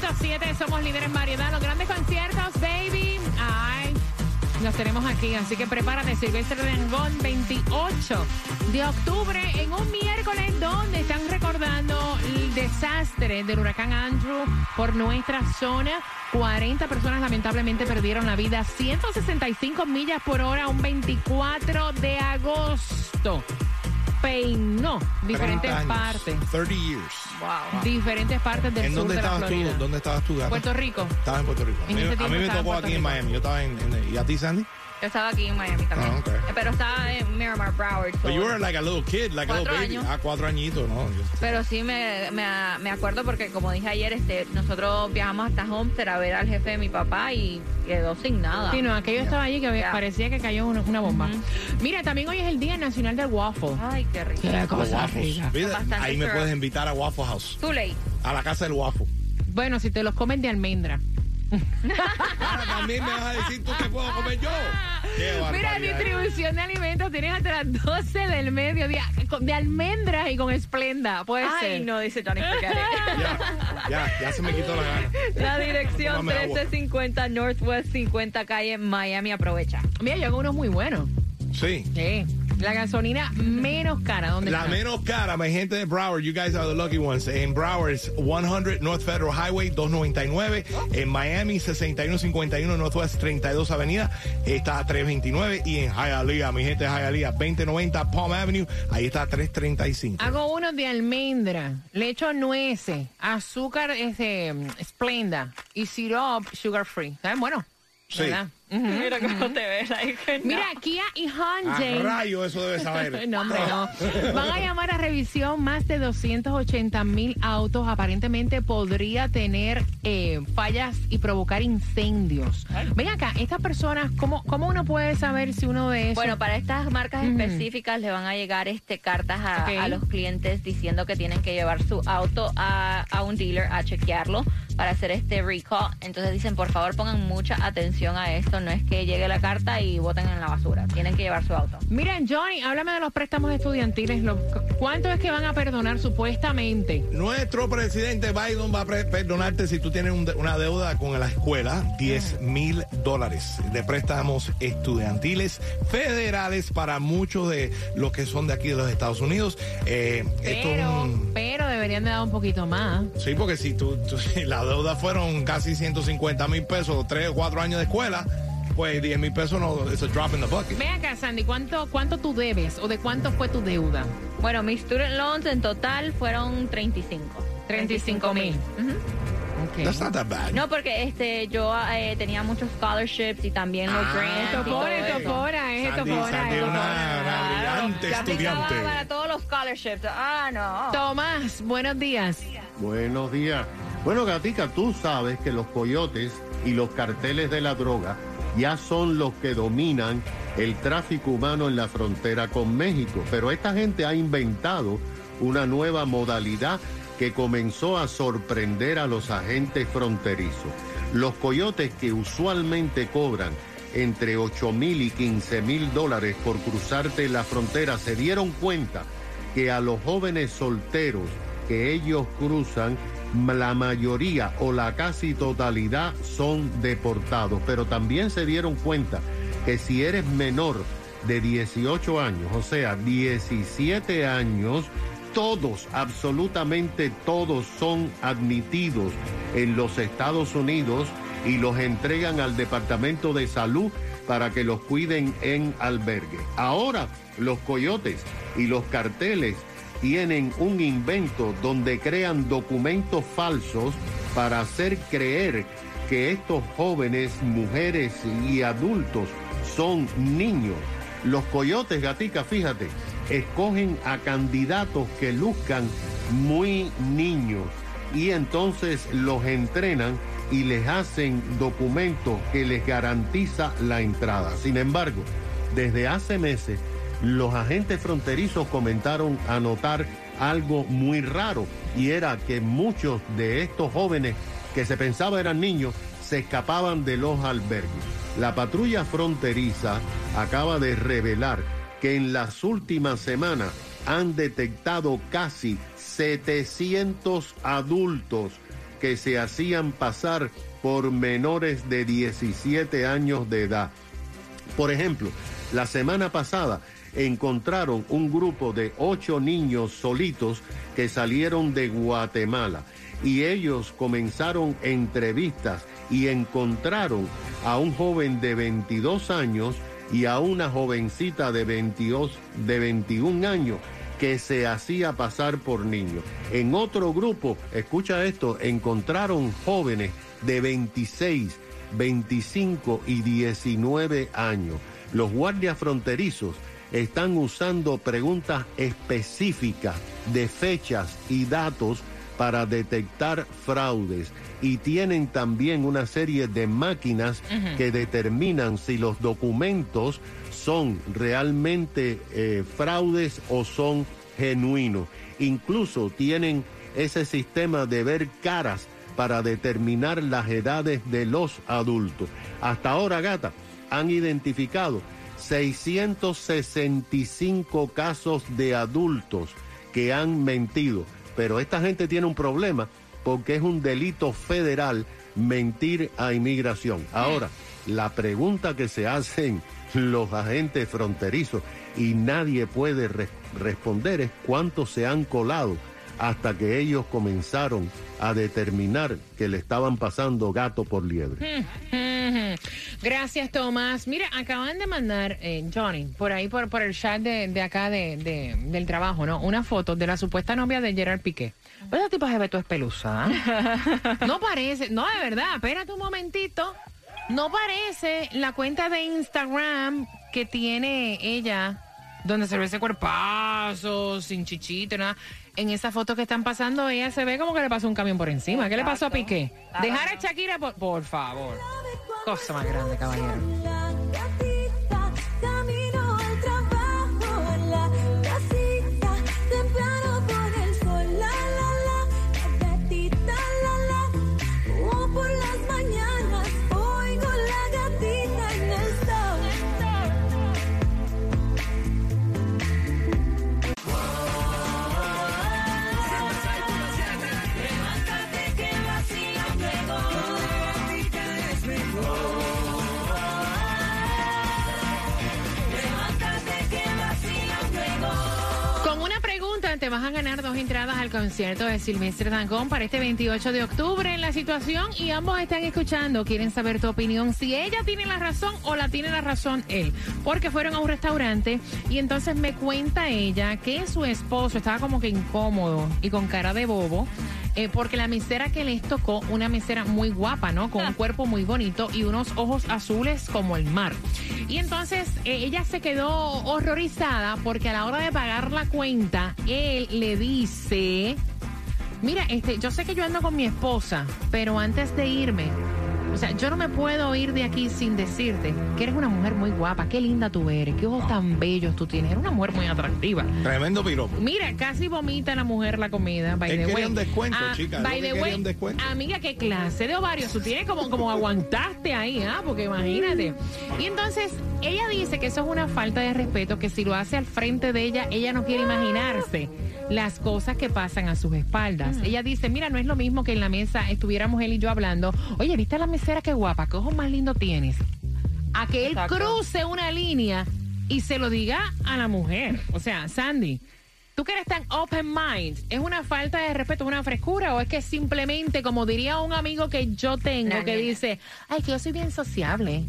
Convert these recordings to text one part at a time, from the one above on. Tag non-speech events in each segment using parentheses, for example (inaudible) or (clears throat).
106.7 somos líderes en variedad. Los grandes conciertos, baby. Ay, los tenemos aquí. Así que prepárate. Silvestre Dangón, 28 de octubre, en un miércoles donde están recordando el desastre del huracán Andrew por nuestra zona. 40 personas lamentablemente perdieron la vida. 165 millas por hora, un 24 de agosto. Peinó diferentes 30 años, partes. 30 years. Diferentes partes del ¿En sur dónde de la estabas tú? Florida. ¿Dónde estabas tú, gata? Puerto Rico. Estabas en Puerto Rico. A En mí, ese a mí me en tocó aquí en Rico. Miami. Yo estaba en, en- ¿Y a ti, Sandy? Yo estaba aquí en Miami también. Ah. Eh, Pero estaba en Miramar, Broward. so- But you were like a little kid, like a little baby. años. Ah, cuatro añitos, ¿no? Pero sí me, me, me acuerdo porque, como dije ayer, este, nosotros viajamos hasta Homestead a ver al jefe de mi papá y quedó sin nada. Sí, no, aquello estaba allí que parecía que cayó una, una bomba. Mira, también hoy es el Día Nacional del Waffle. Ay, qué rico. Qué cosa rica. Mira, ahí me puedes invitar a Waffle House. Too late. A la casa del waffle. Bueno, si te los comen de almendra. Ahora también me vas a decir tú que puedo comer yo. (laughs) Qué Mira, distribución de alimentos tienes hasta las 12 del mediodía. con- De almendras y con esplenda. Puede Ay, ser. no, dice Johnny. (laughs) Ya, ya, ya se me quitó la gana. La dirección Tómame agua. 1350 Northwest 50 calle Miami. Aprovecha. Mira, yo hago unos muy buenos. Sí. Sí. La gasolina menos cara. ¿Dónde La está? menos cara, mi gente de Broward, you guys are the lucky ones. En Broward es 100 North Federal Highway 299. En Miami 6151 Northwest 32 Avenida está a 329. Y en Hialeah, mi gente de Hialeah 2090 Palm Avenue, ahí está a 335. Hago unos de almendra, le echo nueces, azúcar este, esplenda y syrup sugar free. ¿Saben? Bueno, Sí. ¿verdad? (laughs) Mira cómo te ves. ahí. Mira, Kia y A Hyundai. rayo, eso debe saber. (laughs) No, hombre, no. (laughs) Van a llamar a revisión más de 280 mil autos. Aparentemente podría tener eh, fallas y provocar incendios. Ven acá, estas personas, ¿cómo, ¿cómo uno puede saber si uno de esos... Bueno, para estas marcas específicas le van a llegar este cartas a, a los clientes diciendo que tienen que llevar su auto a, a un dealer a chequearlo para hacer este recall. Entonces dicen, por favor, pongan mucha atención a esto. No es que llegue la carta y voten en la basura. Tienen que llevar su auto. Miren, Johnny, háblame de los préstamos estudiantiles. ¿Cuánto es que van a perdonar supuestamente? Nuestro presidente Biden va a pre- perdonarte si tú tienes un de- una deuda con la escuela, 10 mil dólares de préstamos estudiantiles federales para muchos de los que son de aquí de los Estados Unidos. Eh, esto es Pero, un- pero deberían de dar un poquito más. Sí, porque si tú, tú- (laughs) la deuda fueron casi 150 mil pesos, 3 o 4 años de escuela, pues 10 mil pesos no, es a drop in the bucket. Ven acá, Sandy, ¿cuánto, ¿cuánto tú debes o de cuánto fue tu deuda? Bueno, mis student loans en total fueron 35. 35 mil. Ok. That's not that bad. No, porque este yo eh, tenía muchos scholarships y también los Ah, grants. esto pone, es Sandy, esto una- brillante estudiante. para todos los scholarships. Ah, no. Tomás, buenos días. Buenos días. Bueno, Gatica, tú sabes que los coyotes y los carteles de la droga ya son los que dominan el tráfico humano en la frontera con México. Pero esta gente ha inventado una nueva modalidad que comenzó a sorprender a los agentes fronterizos. Los coyotes que usualmente cobran entre 8 mil y 15 mil dólares por cruzarte la frontera se dieron cuenta que a los jóvenes solteros que ellos cruzan, la mayoría o la casi totalidad son deportados. Pero también se dieron cuenta que si eres menor de 18 años, o sea, 17 años, todos, absolutamente todos son admitidos en los Estados Unidos y los entregan al Departamento de Salud para que los cuiden en albergue. Ahora, los coyotes y los carteles tienen un invento donde crean documentos falsos para hacer creer que estos jóvenes, mujeres y adultos son niños. Los coyotes, gatica, fíjate, escogen a candidatos que luzcan muy niños y entonces los entrenan y les hacen documentos que les garantiza la entrada. Sin embargo, desde hace meses, los agentes fronterizos comentaron a notar algo muy raro y era que muchos de estos jóvenes que se pensaba eran niños se escapaban de los albergues. La patrulla fronteriza acaba de revelar que en las últimas semanas han detectado casi 700 adultos que se hacían pasar por menores de 17 años de edad. Por ejemplo, la semana pasada encontraron un grupo de ocho niños solitos que salieron de Guatemala y ellos comenzaron entrevistas y encontraron a un joven de 22 años y a una jovencita de, 22, de 21 años que se hacía pasar por niños. En otro grupo, escucha esto, encontraron jóvenes de 26, 25 y 19 años. Los guardias fronterizos están usando preguntas específicas de fechas y datos para detectar fraudes y tienen también una serie de máquinas que determinan si los documentos son realmente eh, fraudes o son genuinos. Incluso tienen ese sistema de ver caras para determinar las edades de los adultos. Hasta ahora, gata, han identificado 665 casos de adultos que han mentido. Pero esta gente tiene un problema porque es un delito federal mentir a inmigración. Ahora, la pregunta que se hacen (laughs) los agentes fronterizos y nadie puede responder es cuántos se han colado hasta que ellos comenzaron a determinar que le estaban pasando gato por liebre. Gracias, Tomás. Mira, acaban de mandar, eh, Johnny, por ahí, por, por el chat de, acá de, del trabajo, ¿no? Una foto de la supuesta novia de Gerard Piqué. Pero esa tipo se ve tu espeluza. ¿ah? (laughs) no parece, no, de verdad, espérate un momentito. No parece la cuenta de Instagram que tiene ella, donde se ve ese cuerpazo, sin chichito, nada en esa foto que están pasando, ella se ve como que le pasó un camión por encima. ¿Qué le pasó a Piqué? Dejar a Shakira, por, por favor. Cosa más grande, caballero. Concierto de Silvestre Dangón para este 28 de octubre en la situación y ambos están escuchando, quieren saber tu opinión, si ella tiene la razón o la tiene la razón él, porque fueron a un restaurante y entonces me cuenta ella que su esposo estaba como que incómodo y con cara de bobo eh, porque la mesera que les tocó, una mesera muy guapa, ¿no? Con un ah. cuerpo muy bonito y unos ojos azules como el mar. Y entonces eh, ella se quedó horrorizada porque a la hora de pagar la cuenta, él le dice, mira, este, yo sé que yo ando con mi esposa, pero antes de irme, o sea, yo no me puedo ir de aquí sin decirte que eres una mujer muy guapa, qué linda tú eres, qué ojos tan bellos tú tienes. Eres una mujer muy atractiva. Tremendo piropo. Mira, casi vomita la mujer la comida. By the way. un descuento, ah, chica. By the way, amiga, qué clase de ovarios tú tienes como, como aguantaste ahí, ¿ah? Porque imagínate. Y entonces, ella dice que eso es una falta de respeto, que si lo hace al frente de ella, ella no quiere imaginarse las cosas que pasan a sus espaldas. Ella dice, mira, no es lo mismo que en la mesa estuviéramos él y yo hablando, oye, ¿viste a la mesera qué guapa? ¿Qué ojos más lindo tienes? A que él cruce una línea y se lo diga a la mujer. O sea, Sandy, tú que eres tan open mind, ¿es una falta de respeto, una frescura o es que simplemente, como diría un amigo que yo tengo, que dice, ay, que yo soy bien sociable?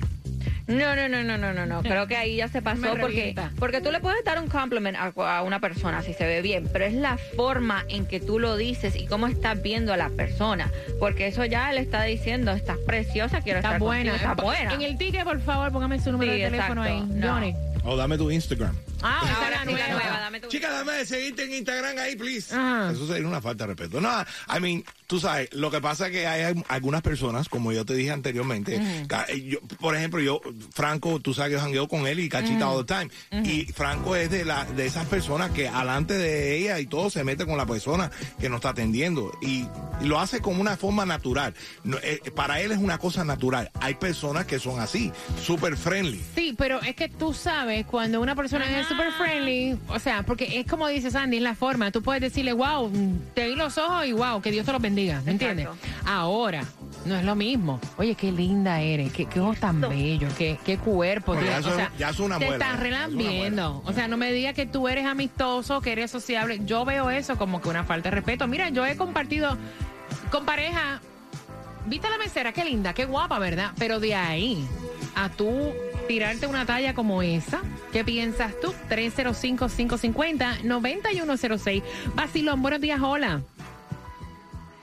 No, no, no, no, no, no, no. Creo que ahí ya se pasó porque, porque tú le puedes dar un compliment a, una persona si se ve bien, pero es la forma en que tú lo dices y cómo estás viendo a la persona. Porque eso ya le está diciendo, estás preciosa, quiero estar buena. está buena. En el ticket, por favor, póngame su número de teléfono ahí. Johnny. O dame tu Instagram. Ah, Ahora la sí, nueva. nueva, dame tu Chica, dame de seguirte en Instagram ahí, please. Ajá. Eso sería una falta de respeto. No, I mean, tú sabes, lo que pasa es que hay algunas personas, como yo te dije anteriormente, eh, yo, por ejemplo, yo, Franco, tú sabes que yo jangueo con él y cachita all the time. Y Franco es de la de esas personas que alante de ella y todo se mete con la persona que nos está atendiendo. Y, lo hace como una forma natural. No, eh, para él es una cosa natural. Hay personas que son así, super friendly. Sí, pero es que tú sabes cuando una persona es super friendly, o sea, porque es como dice Sandy, es la forma. Tú puedes decirle, wow, te vi los ojos y wow, que Dios te los bendiga, ¿me entiendes? Ahora, no es lo mismo. Oye, qué linda eres, qué, qué ojos tan bellos, qué, qué cuerpo. Bueno, ya o sea, ya es una te muela, estás es relambiendo. O sea, no me digas que tú eres amistoso, que eres sociable. Yo veo eso como que una falta de respeto. Mira, yo he compartido con pareja Viste la mesera, qué linda, qué guapa, ¿verdad? Pero de ahí a tú tirarte una talla como esa, ¿qué piensas tú? 305-550-9106. Basilón, buenos días, hola.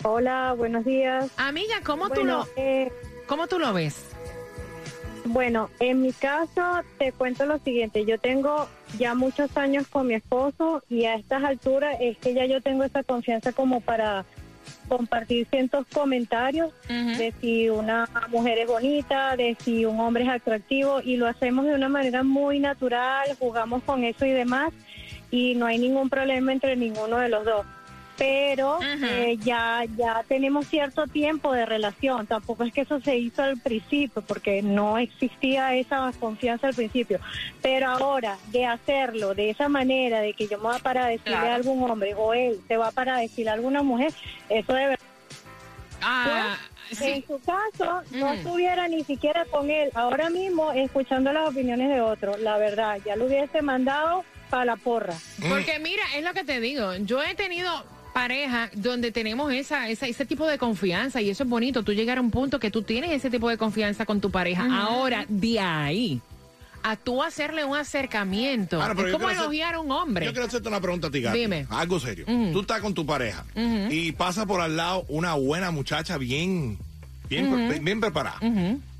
Hola, buenos días. Amiga, ¿cómo, tú, Bueno, lo, eh, ¿cómo tú lo ves? bueno, en mi caso te cuento lo siguiente. Yo tengo ya muchos años con mi esposo y a estas alturas es que ya yo tengo esa confianza como para compartir ciertos comentarios Ujú. de si una mujer es bonita, de si un hombre es atractivo y lo hacemos de una manera muy natural, jugamos con eso y demás y no hay ningún problema entre ninguno de los dos. Pero eh, ya ya tenemos cierto tiempo de relación, tampoco es que eso se hizo al principio porque no existía esa confianza al principio, pero ahora de hacerlo de esa manera, de que yo me voy a parar a decirle Claro. a algún hombre o él se va a parar a decirle a alguna mujer, eso de verdad Ah, en sí. su caso, no estuviera ni siquiera con él ahora mismo escuchando las opiniones de otros. La verdad, ya lo hubiese mandado para la porra. Porque mira, es lo que te digo. Yo he tenido pareja donde tenemos esa, esa, ese tipo de confianza y eso es bonito. Tú llegar a un punto que tú tienes ese tipo de confianza con tu pareja. Ahora, de ahí a tú hacerle un acercamiento. Ahora, es como hacer- elogiar a un hombre. Yo quiero hacerte una pregunta a ti, Gati. Dime. Algo serio. Tú estás con tu pareja y pasa por al lado una buena muchacha bien, bien, bien preparada.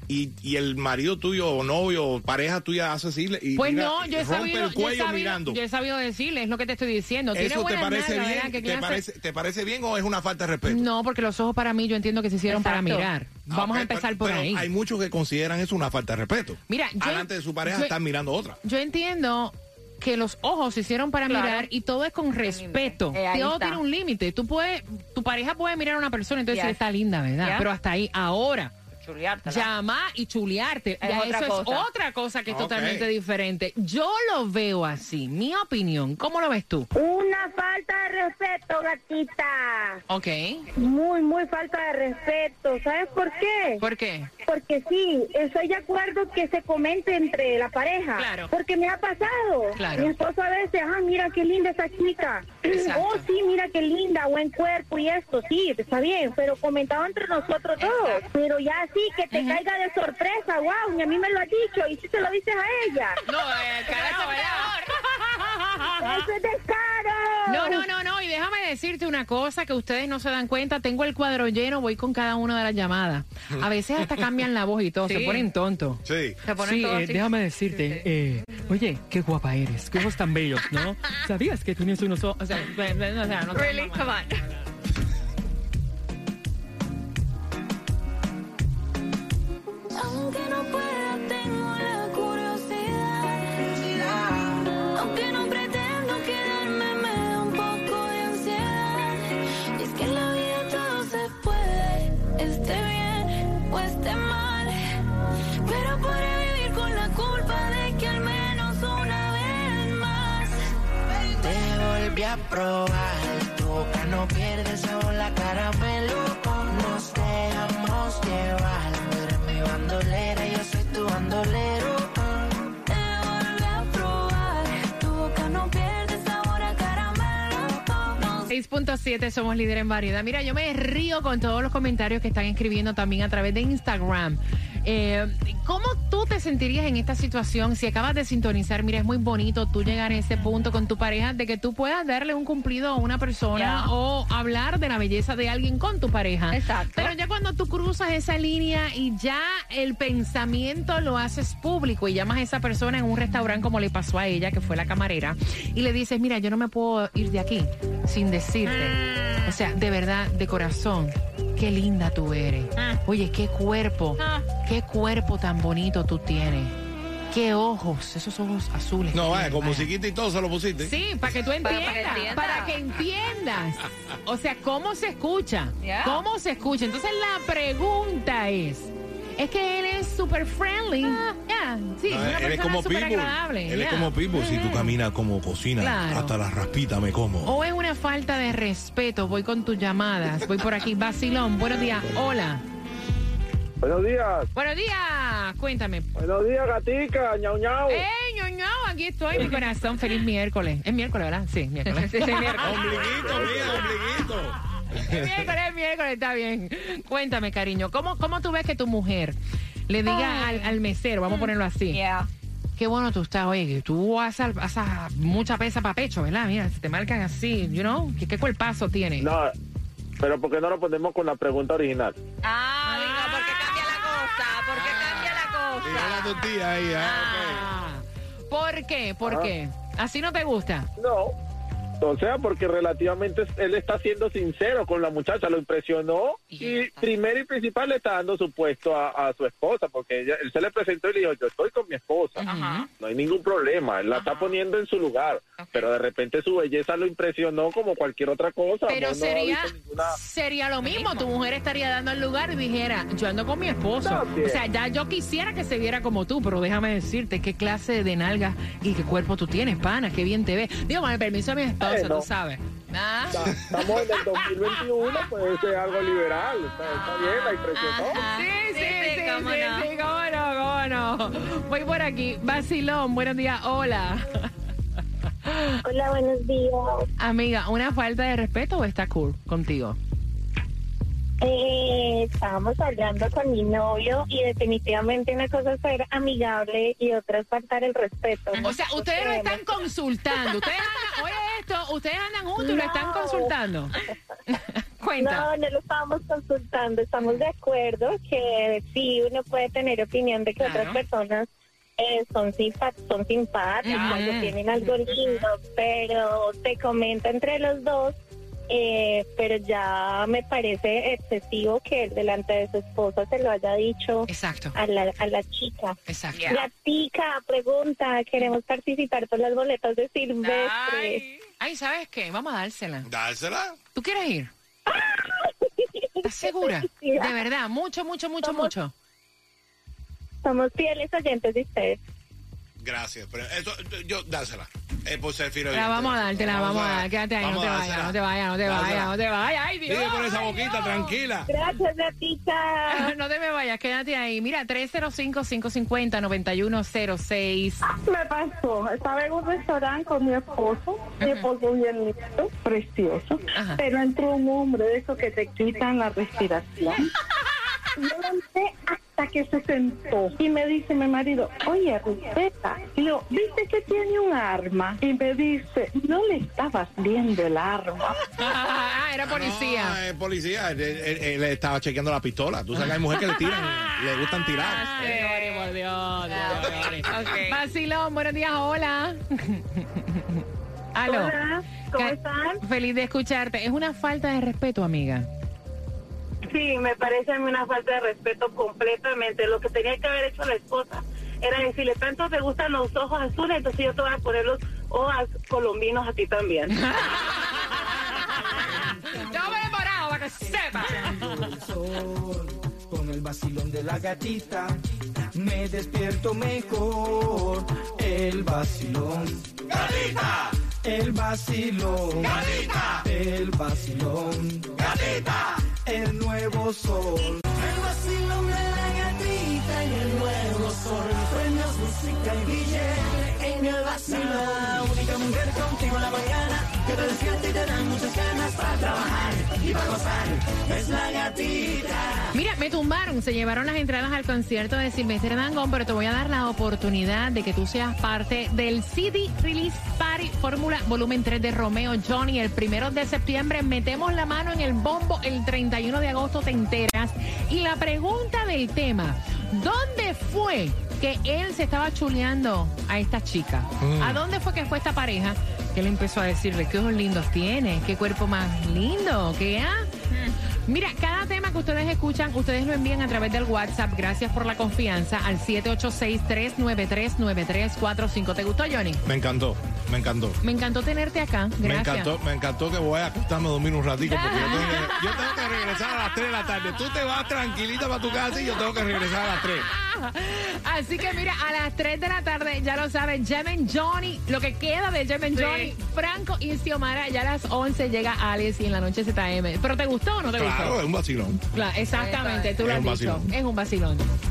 Y, y el marido tuyo o novio o pareja tuya hace así y Pues mira, no, yo he rompe sabido, el yo he cuello sabido, mirando. yo he sabido decirle, es lo que te estoy diciendo. Tiene ¿Eso te parece nalgas, bien? ¿verdad? ¿Qué ¿Te parece, ¿Te parece bien o es una falta de respeto? No, porque los ojos para mí yo entiendo que se hicieron para mirar. Ah, Vamos a ok, empezar pero- por pero ahí. Hay muchos que consideran eso una falta de respeto. Mira, yo- Delante de su pareja yo- están mirando otra. Yo entiendo que los ojos se hicieron para Claro. mirar y todo es con respeto. Eh, todo está. tiene un límite. Tú puedes, tu pareja puede mirar a una persona y entonces Yes. está linda, ¿verdad? Yeah. Pero hasta ahí. Ahora, Chuleártela. llamar y chulearte. Es ya otra eso cosa. es otra cosa que es totalmente diferente. Yo lo veo así. Mi opinión. ¿Cómo lo ves tú? Una falta de respeto, gatita. Ok. Muy, muy falta de respeto. ¿Sabes por qué? ¿Por qué? Porque sí, estoy de acuerdo que se comente entre la pareja. Claro. Porque me ha pasado. Claro. Mi esposo a veces, ah, mira qué linda esa chica. (clears throat) Exacto. Oh, sí, mira qué linda, buen cuerpo y esto, sí, está bien. Pero comentado entre nosotros dos. Pero ya sí, que te caiga de sorpresa, wow, ni a mí me lo ha dicho. Y si se lo dices a ella. No, eh, carajo, ¿verdad? ¡Eso es descaro! No, no, no, no. Y déjame decirte una cosa que ustedes no se dan cuenta. Tengo el cuadro lleno, voy con cada una de las llamadas. A veces hasta cambian la voz y todo, se Sí. ponen tontos. Sí. Se ponen Sí, todos eh, así. déjame decirte, eh, oye, qué guapa eres, qué ojos tan bellos, ¿no? (laughs) ¿Sabías que tienes unos ojos? O sea, o sea, no te Really? Come on. Probar, tu boca no pierde sabor, la caramelo. Nos dejamos llevar, tú eres mi bandolera, yo soy tu bandolero. Te volví a probar, tu boca no pierde sabor a caramelo. No 6.7 somos líder en variedad. Mira, yo me río con todos los comentarios que están escribiendo también a través de Instagram. Eh, ¿Cómo tú sentirías en esta situación si acabas de sintonizar? Mira, es muy bonito tú llegar a ese punto con tu pareja de que tú puedas darle un cumplido a una persona o hablar de la belleza de alguien con tu pareja. Exacto. Pero ya cuando tú cruzas esa línea y ya el pensamiento lo haces público y llamas a esa persona en un restaurante como le pasó a ella, que fue la camarera, y le dices, mira, yo no me puedo ir de aquí sin decirte. O sea, de verdad, de corazón, qué linda tú eres. Ah. Oye, qué cuerpo, Ah. Qué cuerpo tan bonito tú tienes. Qué ojos, esos ojos azules. No, vaya, con musiquita y todo se lo pusiste. Sí, para que tú entiendas. para que Para que, entienda. entiendas. (laughs) O sea, ¿cómo se escucha? Yeah. ¿Cómo se escucha? Entonces la pregunta es. Es que él es súper friendly. Ya, sí, No, una él es como Pitbull. agradable. Él es como Pitbull. Si tú caminas como cocina, Claro. hasta la raspita me como. O es una falta de respeto. Voy con tus llamadas. Voy por aquí. Basilón, buenos días. Hola. Buenos días, Buenos días. Cuéntame. buenos días, gatica, ñau ñau. ¡Ey, ñoño! Aquí estoy, mi corazón. Feliz miércoles. Es miércoles, ¿verdad? Sí, miércoles. Sí, sí, miércoles. Ombliguito, mía, ombliguito. Es miércoles, es miércoles, está bien. Cuéntame, cariño, ¿cómo, cómo tú ves que tu mujer le diga al, al mesero, vamos a ponerlo así, Yeah. qué bueno tú estás, oye, que tú haces, haces mucha pesa para pecho, ¿verdad? Mira, se te marcan así, you know, ¿qué, qué cuerpazo tienes? No, pero ¿por qué no lo ponemos con la pregunta original? Ah, digo, ¿por qué cambia la cosa? ¿Por qué cambia ahí, ah, Ah, ¿Por qué? ¿Por Ah. qué? ¿Así no te gusta? No. O sea, porque relativamente él está siendo sincero con la muchacha, lo impresionó Y primero y principal le está dando su puesto a, a su esposa, porque ella- él se le presentó y le dijo, yo estoy con mi esposa, Ajá. no hay ningún problema, él la está poniendo en su lugar, pero de repente su belleza lo impresionó como cualquier otra cosa. Pero no- sería, ninguna- sería lo mismo. Tu mujer estaría dando el lugar y dijera, yo ando con mi esposo. O sea, ya yo quisiera que se viera como tú, pero déjame decirte qué clase de nalgas y qué cuerpo tú tienes, pana, qué bien te ves. Digo, con el permiso de mi esposa, Bueno. tú sabes. Ah. Estamos en el 2021, puede ser algo liberal, está, está bien, la impresionó. Ajá. Sí, sí, sí, sí, cómo no. sí, cómo no, cómo no. Voy por aquí. Basilón, buenos días, hola. (laughs) Hola, buenos días. Amiga, ¿una falta de respeto o está cool contigo? Eh, estábamos hablando con mi novio y definitivamente una cosa es ser amigable y otra es faltar el respeto. O sea, ustedes lo están consultando. Ustedes (laughs) andan, oye esto, ustedes andan juntos y lo están consultando. (laughs) (laughs) Cuenta. No, no lo estábamos consultando. Estamos de acuerdo que sí, uno puede tener opinión de que Claro. otras personas eh, son, simpa- son simpáticas, que tienen algo lindo, pero te comenta entre los dos. eh, pero ya me parece excesivo que él delante de su esposa se lo haya dicho Exacto, a la, a la chica. exacto. La tica pregunta, queremos participar por las boletas de Silvestre. Ay. Ay, ¿sabes qué? Vamos a dársela. Dársela. ¿Tú quieres ir? ¿Estás segura? (laughs) De verdad, mucho, mucho, mucho, mucho. Somos fieles oyentes de ustedes. Gracias. Pero eso, yo, dársela. Es por ser fiel. La vamos a darte, la vamos a dar. Quédate ahí, no te vayas, no te vayas, no te vayas, no te vayas. Ay, Dios. Sigue con esa boquita, Dios. tranquila. Gracias, la (laughs) tica. No te me vayas, quédate ahí. Mira, 305-550-9106. Me pasó, estaba en un restaurante con mi esposo, mi esposo bien lindo, precioso, Ajá. pero entró un hombre de esos que te quitan la respiración. (laughs) Yo hasta que se sentó y me dice mi marido, oye, respeta. Y le digo, ¿viste que tiene un arma? Y me dice, no le estabas viendo el arma. Ah, era policía. No, es policía. Él, él- él estaba chequeando la pistola. Tú sabes que hay mujeres que le tiran, le gustan tirar. Señores, por Dios, Dios, señores. Ok. Vacilón, buenos días, hola. (laughs) Aló. Hola, ¿cómo están? Feliz de escucharte. Es una falta de respeto, amiga. Sí, me parece a mí una falta de respeto completamente. Lo que tenía que haber hecho la esposa era decirle, tanto te gustan los ojos azules, entonces yo te voy a poner los ojos colombinos a ti también. (laughs) Yo me he demorado para que sepa. con el vacilón de la gatita. Me despierto mejor. El vacilón. Gatita. El vacilón. Gatita. El vacilón. Gatita. El nuevo sol. El vacilón de la gatita y el nuevo sol. Premios, música y billete en el vacilón. La única mujer contigo en la mañana. Despierta y te dan muchas ganas para trabajar y para gozar. Es la gatita. Mira, me tumbaron, se llevaron las entradas al concierto de Silvestre Dangón, pero te voy a dar la oportunidad de que tú seas parte del CD Release Party Fórmula Volumen 3 de Romeo Johnny. El primero de septiembre metemos la mano en el bombo, el 31 de agosto te enteras. Y la pregunta del tema, ¿dónde fue que él se estaba chuleando a esta chica? Mm. ¿A dónde fue que fue esta pareja? Que él empezó a decirle, qué ojos lindos tiene, qué cuerpo más lindo, qué ah? Mira, cada tema que ustedes escuchan, ustedes lo envían a través del WhatsApp. Gracias por la confianza al 786-393-9345. ¿Te gustó, Johnny? Me encantó, me encantó. Me encantó tenerte acá. Gracias. Me encantó, me encantó que voy a acostarme a dormir un ratico porque yo tengo, que, yo tengo que regresar a las 3 de la tarde. Tú te vas tranquilita para tu casa y yo tengo que regresar a las 3. (laughs) Así que mira, a las 3 de la tarde, ya lo saben, Jemen Johnny, lo que queda de Jemen Johnny, Franco y Xiomara, ya a las 11 llega Alex y en la noche ZM. ¿Pero te gustó o no te Claro, gustó? es un vacilón. Claro, exactamente, tú lo has dicho. Es un vacilón.